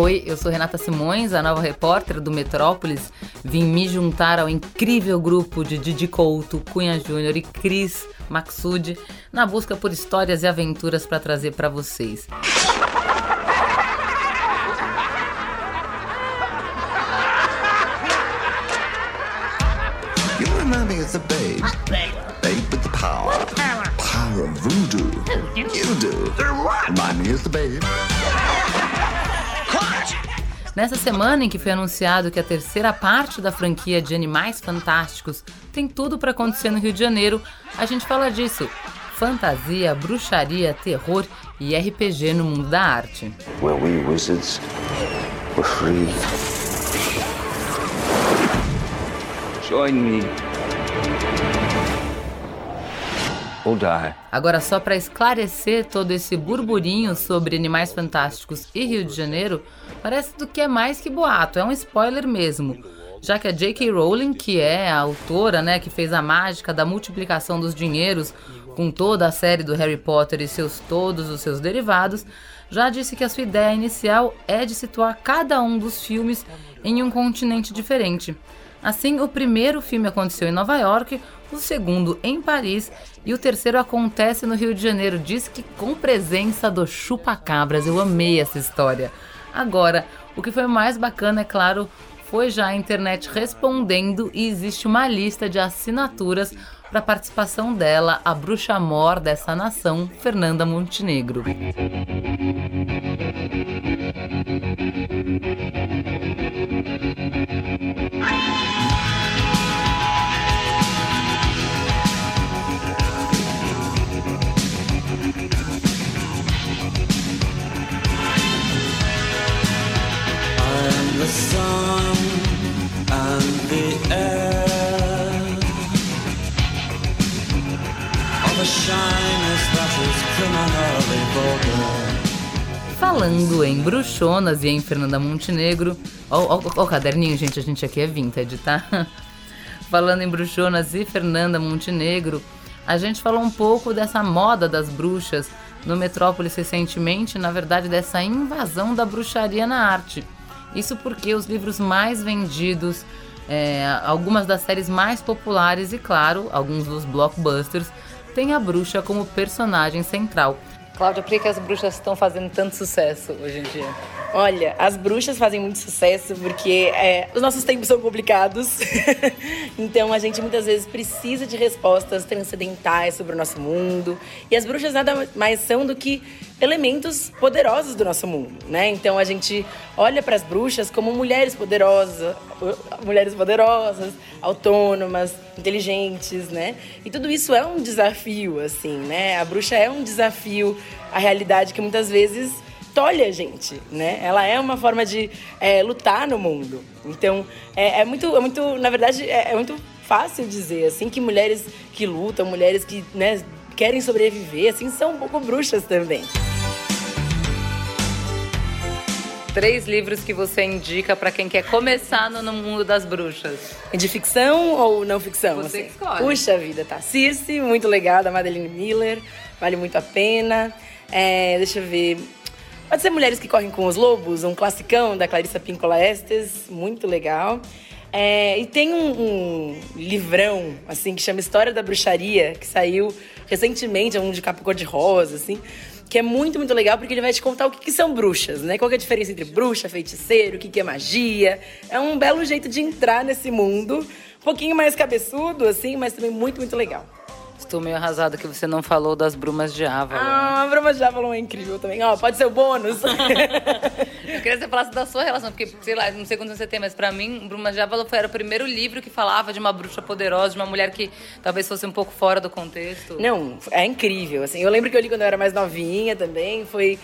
Oi, eu sou Renata Simões, a nova repórter do Metrópolis. Vim me juntar ao incrível grupo de Didi Couto, Cunha Júnior e Cris Maxud na busca por histórias e aventuras para trazer para vocês. As a babe. Babe with the power. Power of voodoo. You do. Remind me as the babe. Nessa semana em que foi anunciado que a terceira parte da franquia de Animais Fantásticos tem tudo para acontecer no Rio de Janeiro, a gente fala disso. Fantasia, bruxaria, terror e RPG no mundo da arte. Where we wizards were free. Join me. Agora, só para esclarecer todo esse burburinho sobre Animais Fantásticos e Rio de Janeiro, parece do que é mais que boato, é um spoiler mesmo. Já que a J.K. Rowling, que é a autora, né, que fez a mágica da multiplicação dos dinheiros com toda a série do Harry Potter e seus todos os seus derivados, já disse que a sua ideia inicial é de situar cada um dos filmes em um continente diferente. Assim, o primeiro filme aconteceu em Nova York, o segundo em Paris e o terceiro acontece no Rio de Janeiro. Diz que com presença do Chupacabras. Eu amei essa história. Agora, o que foi mais bacana, é claro, foi já a internet respondendo e existe uma lista de assinaturas para participação dela, a bruxa mor dessa nação, Fernanda Montenegro. Falando em bruxonas e em Fernanda Montenegro. Ó, o caderninho, gente, a gente aqui é vintage, tá? Falando em bruxonas e Fernanda Montenegro, a gente falou um pouco dessa moda das bruxas no Metrópolis recentemente, na verdade, dessa invasão da bruxaria na arte. Isso porque os livros mais vendidos, é, algumas das séries mais populares e, claro, alguns dos blockbusters, têm a bruxa como personagem central. Cláudia, por que as bruxas estão fazendo tanto sucesso hoje em dia? Olha, as bruxas fazem muito sucesso porque é, os nossos tempos são complicados. então a gente muitas vezes precisa de respostas transcendentais sobre o nosso mundo. E as bruxas nada mais são do que elementos poderosos do nosso mundo, né? Então a gente olha para as bruxas como mulheres poderosas, mulheres poderosas, autônomas, inteligentes, né? E tudo isso é um desafio, assim, né? A bruxa é um desafio à realidade que muitas vezes tolhe a gente, né? Ela é uma forma de é, lutar no mundo. Então, é, é, muito, é muito, na verdade, é, é, muito fácil dizer, assim, que mulheres que lutam, mulheres que, né, querem sobreviver, assim, são um pouco bruxas também. Três livros que você indica para quem quer começar no, no, mundo das bruxas. De ficção ou não ficção? Você assim? escolhe. Puxa vida, tá. Circe, muito legal, da Madeline Miller. Vale muito a pena. É, deixa eu ver. Pode ser Mulheres que Correm com os Lobos, um classicão da Clarissa Pinkola Estes, muito legal. É, e tem um, um, livrão, assim, que chama História da Bruxaria, que saiu recentemente, é um de capa cor-de-rosa, assim, que é muito, muito legal, porque ele vai te contar o que, que são bruxas, né? Qual é a diferença entre bruxa, feiticeiro, o que, que é magia. É um belo jeito de entrar nesse mundo, um pouquinho mais cabeçudo, assim, mas também muito, muito legal. Estou meio arrasada que você não falou das brumas de Avalon. Ah, a bruma de Avalon é incrível também. Ó, pode ser o bônus. eu queria que você falasse da sua relação, porque, sei lá, não sei quantos você tem, mas pra mim, Brumas de Avalon foi, era o primeiro livro que falava de uma bruxa poderosa, de uma mulher que talvez fosse um pouco fora do contexto. Não, é incrível, assim. Eu lembro que eu li quando eu era mais novinha também, foi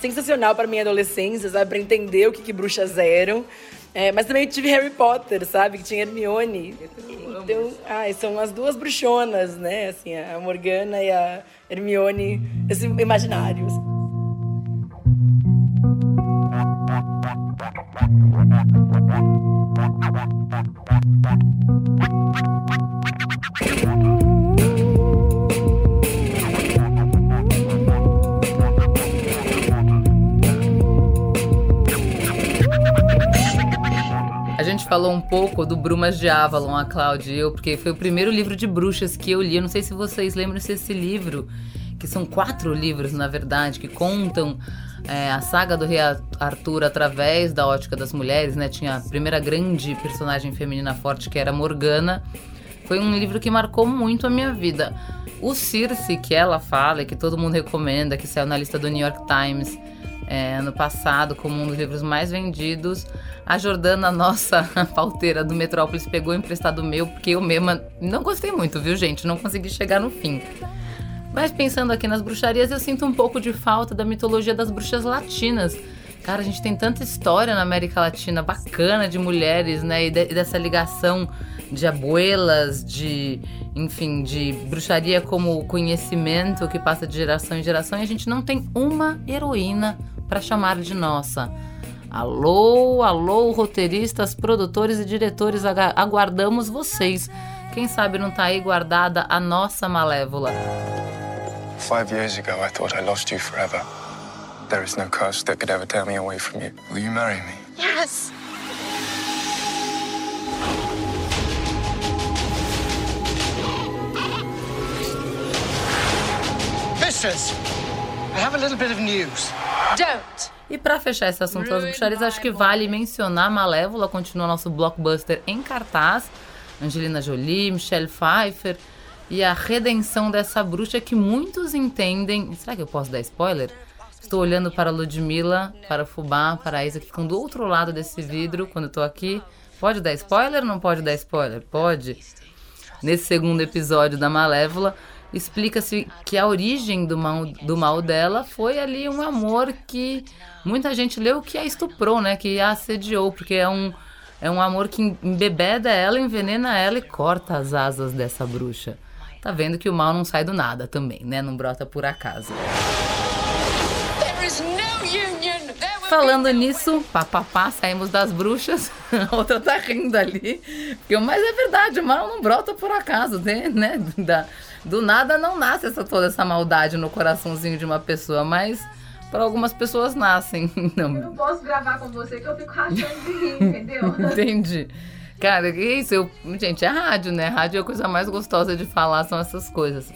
sensacional para minha adolescência, sabe? Pra entender o que, que bruxas eram. É, mas também tive Harry Potter, sabe? Que tinha Hermione. Então, são as duas bruxonas, né? Assim, a Morgana e a Hermione, esse imaginários. Falou um pouco do Brumas de Avalon, a Cláudia e eu, porque foi o primeiro livro de bruxas que eu li. Eu não sei se vocês lembram se esse livro, que são quatro livros, na verdade, que contam é, a saga do rei Arthur através da ótica das mulheres, né? Tinha a primeira grande personagem feminina forte, que era Morgana. Foi um livro que marcou muito a minha vida. O Circe, que ela fala e que todo mundo recomenda, que saiu na lista do New York Times é, ano passado como um dos livros mais vendidos, a Jordana, nossa pauteira do Metrópolis, pegou emprestado meu, porque eu mesma não gostei muito, viu, gente? Não consegui chegar no fim. Mas pensando aqui nas bruxarias, eu sinto um pouco de falta da mitologia das bruxas latinas. Cara, a gente tem tanta história na América Latina bacana de mulheres, né? E, de, e dessa ligação de abuelas, de, enfim, de bruxaria como conhecimento que passa de geração em geração. E a gente não tem uma heroína para chamar de nossa. Alô, alô, roteiristas, produtores e diretores, aguardamos vocês. Quem sabe não tá aí guardada a nossa Malévola. Five years ago I thought I lost you forever. There is no curse that could ever tear me away from you. Will you marry me? Yes. Mistress, I have a little bit of news. Don't. E para fechar esse assunto das bruxarias, acho que vale mencionar Malévola, continua nosso blockbuster em cartaz. Angelina Jolie, Michelle Pfeiffer e a redenção dessa bruxa que muitos entendem. Será que eu posso dar spoiler? Estou olhando para Ludmilla, para Fubá, para a Isa, que ficam do outro lado desse vidro quando estou aqui. Pode dar spoiler ou não pode dar spoiler? Pode. Nesse segundo episódio da Malévola, explica-se que a origem do mal, do mal dela foi ali um amor que muita gente leu que a estuprou, né? Que a assediou, porque é um, é um amor que embebeda ela, envenena ela e corta as asas dessa bruxa. Tá vendo que o mal não sai do nada também, né? Não brota por acaso. Falando nisso, papapá, saímos das bruxas. A outra tá rindo ali. Mas é verdade, o mal não brota por acaso, né? né? Da, do nada não nasce essa, toda essa maldade no coraçãozinho de uma pessoa, mas para algumas pessoas nascem. Não. Eu não posso gravar com você que eu fico rachando de rir, entendeu? Entendi. Cara, que isso? Eu, gente, é rádio, né? Rádio é a coisa mais gostosa de falar, são essas coisas.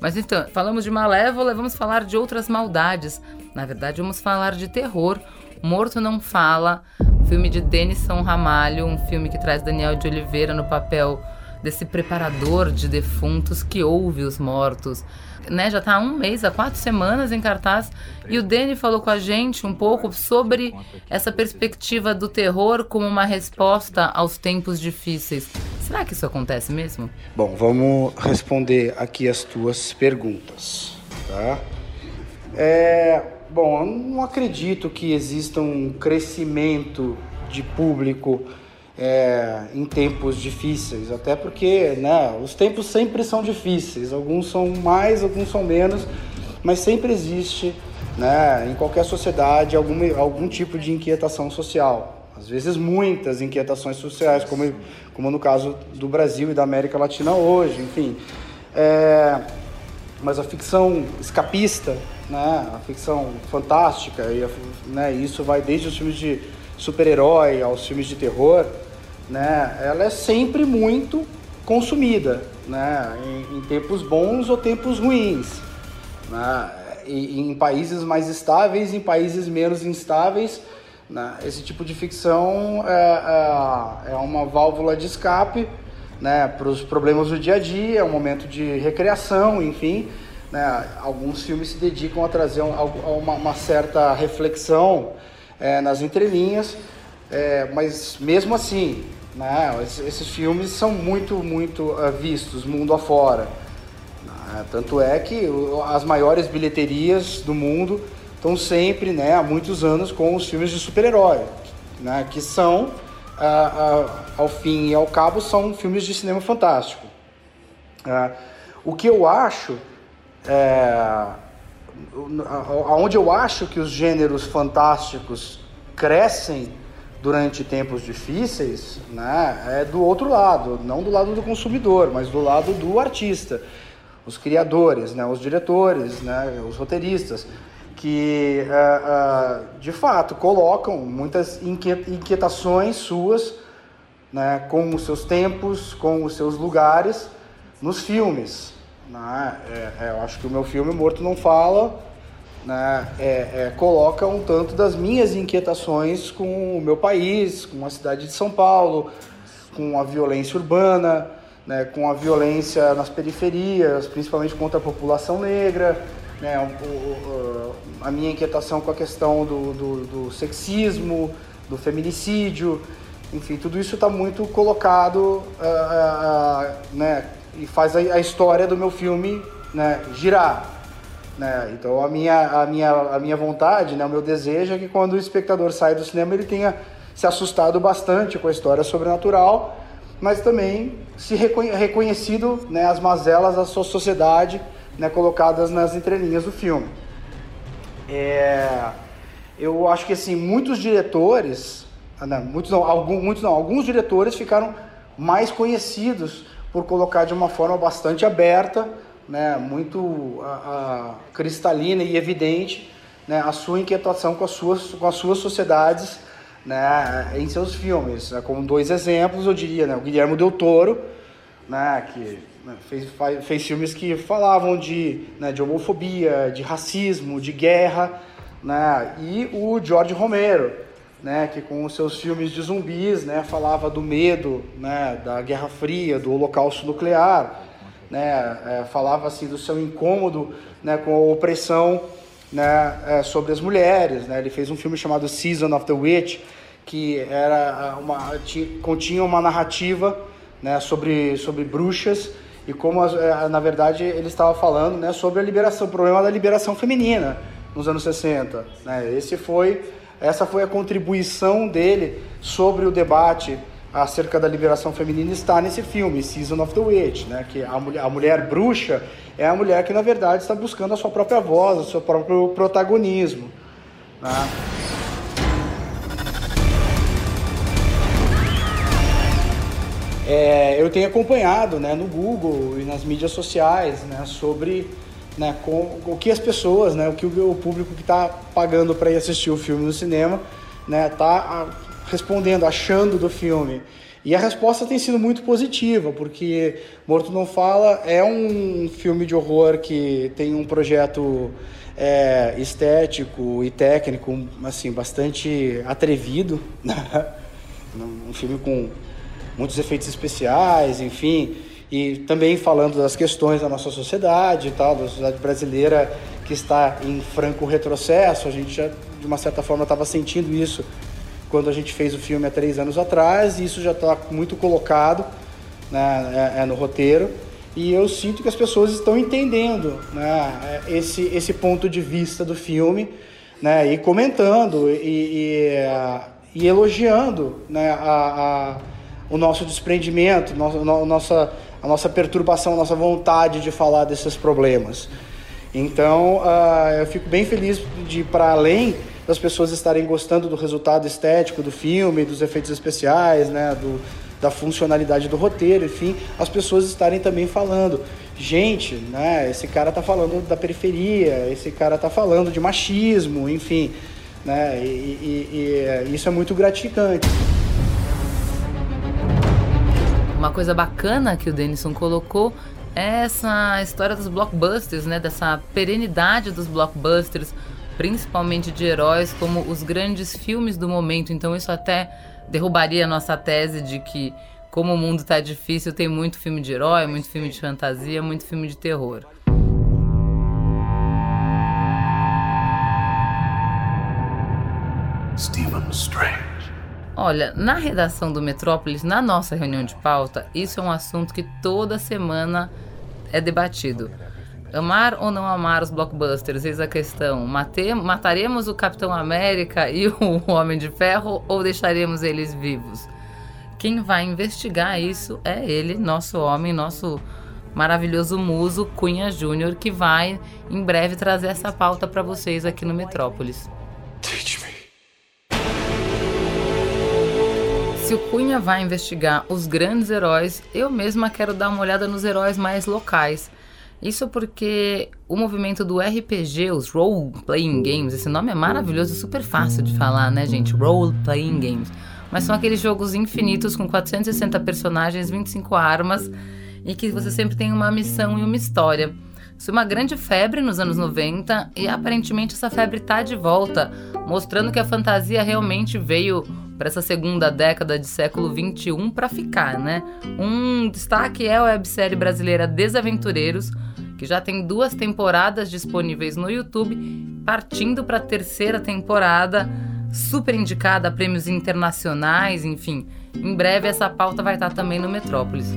Mas então, falamos de Malévola, vamos falar de outras maldades. Na verdade, vamos falar de terror. Morto Não Fala, filme de Denison Ramalho, um filme que traz Daniel de Oliveira no papel desse preparador de defuntos que ouve os mortos. Né, já está há um mês, há quatro semanas em cartaz. E o Dani falou com a gente um pouco sobre essa perspectiva do terror como uma resposta aos tempos difíceis. Será que isso acontece mesmo? Bom, vamos responder aqui as tuas perguntas, tá? É, bom, eu não acredito que exista um crescimento de público é, em tempos difíceis, até porque né, os tempos sempre são difíceis, alguns são mais, alguns são menos, mas sempre existe né, em qualquer sociedade algum, algum tipo de inquietação social. Às vezes muitas inquietações sociais, como, como no caso do Brasil e da América Latina hoje, enfim. É, mas a ficção escapista, né, a ficção fantástica, e a, né, isso vai desde os filmes de super-herói aos filmes de terror, né, ela é sempre muito consumida, né, em, em tempos bons ou tempos ruins, né, e, em países mais estáveis, em países menos instáveis, né, esse tipo de ficção é, é, é uma válvula de escape, né, para os problemas do dia a dia, é um momento de recreação, enfim. Né, alguns filmes se dedicam a trazer um, a uma, uma, certa reflexão é, nas entrelinhas, é, mas mesmo assim, né, esses filmes são muito, muito uh, vistos mundo afora. Né? Tanto é que as maiores bilheterias do mundo estão sempre, né, há muitos anos, com os filmes de super-herói, né, que são, uh, uh, ao fim e ao cabo, são filmes de cinema fantástico. o que eu acho, é, aonde eu acho que os gêneros fantásticos crescem durante tempos difíceis, né, é do outro lado, não do lado do consumidor, mas do lado do artista, os criadores, né, os diretores, né, os roteiristas, que uh, uh, de fato colocam muitas inquietações suas né, com os seus tempos, com os seus lugares nos filmes. Né? É, é, eu acho que o meu filme Morto Não Fala né, é, é, coloca um tanto das minhas inquietações com o meu país, com a cidade de São Paulo, com a violência urbana, né, com a violência nas periferias, principalmente contra a população negra, né, o, o, a minha inquietação com a questão do, do, do sexismo, do feminicídio, enfim, tudo isso está muito colocado uh, uh, né, e faz a, a, história do meu filme né, girar. Né? Então a minha, a, minha, a minha vontade, né, o meu desejo é que quando o espectador sai do cinema ele tenha se assustado bastante com a história sobrenatural, mas também se reconhecido né, as mazelas da sua sociedade né, colocadas nas entrelinhas do filme. É, eu acho que assim muitos diretores, ah, não, muitos não, alguns, muitos não, alguns diretores ficaram mais conhecidos por colocar de uma forma bastante aberta, né, muito a, a, cristalina e evidente, né, a sua inquietação com as suas, com as suas sociedades, né, em seus filmes. Como dois exemplos, eu diria, né, o Guilherme Del Toro, né, que né, fez, fez filmes que falavam de, né, de homofobia, de racismo, de guerra, né, e o George Romero, né, que com os seus filmes de zumbis, né, falava do medo, né, da Guerra Fria, do Holocausto Nuclear, né, é, falava assim do seu incômodo, né, com a opressão, né, é, sobre as mulheres, né, ele fez um filme chamado Season of the Witch, que era uma tinha, continha uma narrativa, né, sobre sobre bruxas e como é, na verdade ele estava falando, né, sobre a liberação, o problema da liberação feminina nos anos 60, né, esse foi essa foi a contribuição dele sobre o debate acerca da liberação feminina está nesse filme, Season of the Witch, né? que a mulher, a mulher bruxa é a mulher que, na verdade, está buscando a sua própria voz, o seu próprio protagonismo. Né? É, eu tenho acompanhado né, no Google e nas mídias sociais né, sobre né, com, o que as pessoas, né, o que o, o público que está pagando para ir assistir o filme no cinema, né, tá respondendo, achando do filme. E a resposta tem sido muito positiva, porque Morto Não Fala é um filme de horror que tem um projeto é, estético e técnico assim bastante atrevido, né? um filme com muitos efeitos especiais, enfim e também falando das questões da nossa sociedade e tal, da sociedade brasileira que está em franco retrocesso. A gente já, de uma certa forma, estava sentindo isso quando a gente fez o filme há três anos atrás, e isso já está muito colocado né, é, é, no roteiro. E eu sinto que as pessoas estão entendendo né, esse, esse ponto de vista do filme né, e comentando e, e, e elogiando né, a, a, o nosso desprendimento, nossa, nossa a nossa perturbação, a nossa vontade de falar desses problemas. Então, uh, eu fico bem feliz de, para além das pessoas estarem gostando do resultado estético do filme, dos efeitos especiais, né, do, da funcionalidade do roteiro, enfim, as pessoas estarem também falando, gente, né, esse cara tá falando da periferia, esse cara tá falando de machismo, enfim, né, e, e, e isso é muito gratificante. Uma coisa bacana que o Denison colocou é essa história dos blockbusters, né? Dessa perenidade dos blockbusters, principalmente de heróis, como os grandes filmes do momento. Então isso até derrubaria a nossa tese de que, como o mundo está difícil, tem muito filme de herói, muito filme de fantasia, muito filme de terror. Stephen Strange. Olha, na redação do Metrópolis, na nossa reunião de pauta, isso é um assunto que toda semana é debatido. Amar ou não amar os blockbusters? Eis a questão. Mate, mataremos o Capitão América e o Homem de Ferro ou deixaremos eles vivos? Quem vai investigar isso é ele, nosso homem, nosso maravilhoso muso Cunha Júnior, que vai em breve trazer essa pauta para vocês aqui no Metrópolis. Se o Cunha vai investigar os grandes heróis, eu mesma quero dar uma olhada nos heróis mais locais. Isso porque o movimento do RPG, os Role Playing Games, esse nome é maravilhoso, super fácil de falar, né, gente? Role Playing Games. mas são aqueles jogos infinitos com 460 personagens, 25 armas e que você sempre tem uma missão e uma história. Isso é uma grande febre nos anos 90 e aparentemente essa febre está de volta, mostrando que a fantasia realmente veio para essa segunda década de século 21 para ficar, né? Um destaque é a websérie brasileira Desaventureiros, que já tem duas temporadas disponíveis no YouTube, partindo para a terceira temporada, super indicada a prêmios internacionais, enfim. Em breve essa pauta vai estar também no Metrópolis.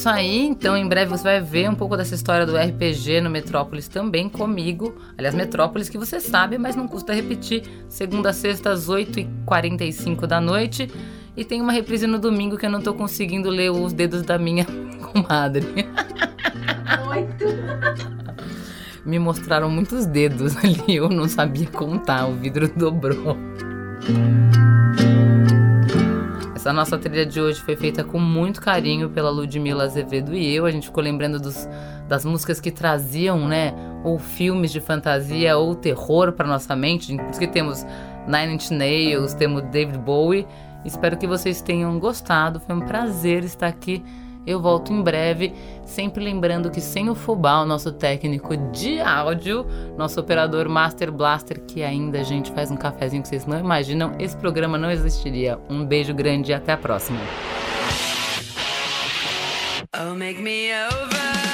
Isso aí. Então, em breve você vai ver um pouco dessa história do RPG no Metrópolis também comigo. Aliás, Metrópolis que você sabe, mas não custa repetir. Segunda sexta, às 8h45 da noite. E tem uma reprise no domingo que eu não tô conseguindo ler os dedos da minha comadre. Me mostraram muitos dedos ali, eu não sabia contar, o vidro dobrou. Essa nossa trilha de hoje foi feita com muito carinho pela Ludmila Azevedo e eu. A gente ficou lembrando dos, das músicas que traziam, né? Ou filmes de fantasia ou terror para nossa mente. Por isso que temos Nine Inch Nails, temos David Bowie. Espero que vocês tenham gostado. Foi um prazer estar aqui eu volto em breve, sempre lembrando que sem o Fubá, o nosso técnico de áudio, nosso operador Master Blaster, que ainda a gente faz um cafezinho que vocês não imaginam, esse programa não existiria. Um beijo grande e até a próxima. Oh,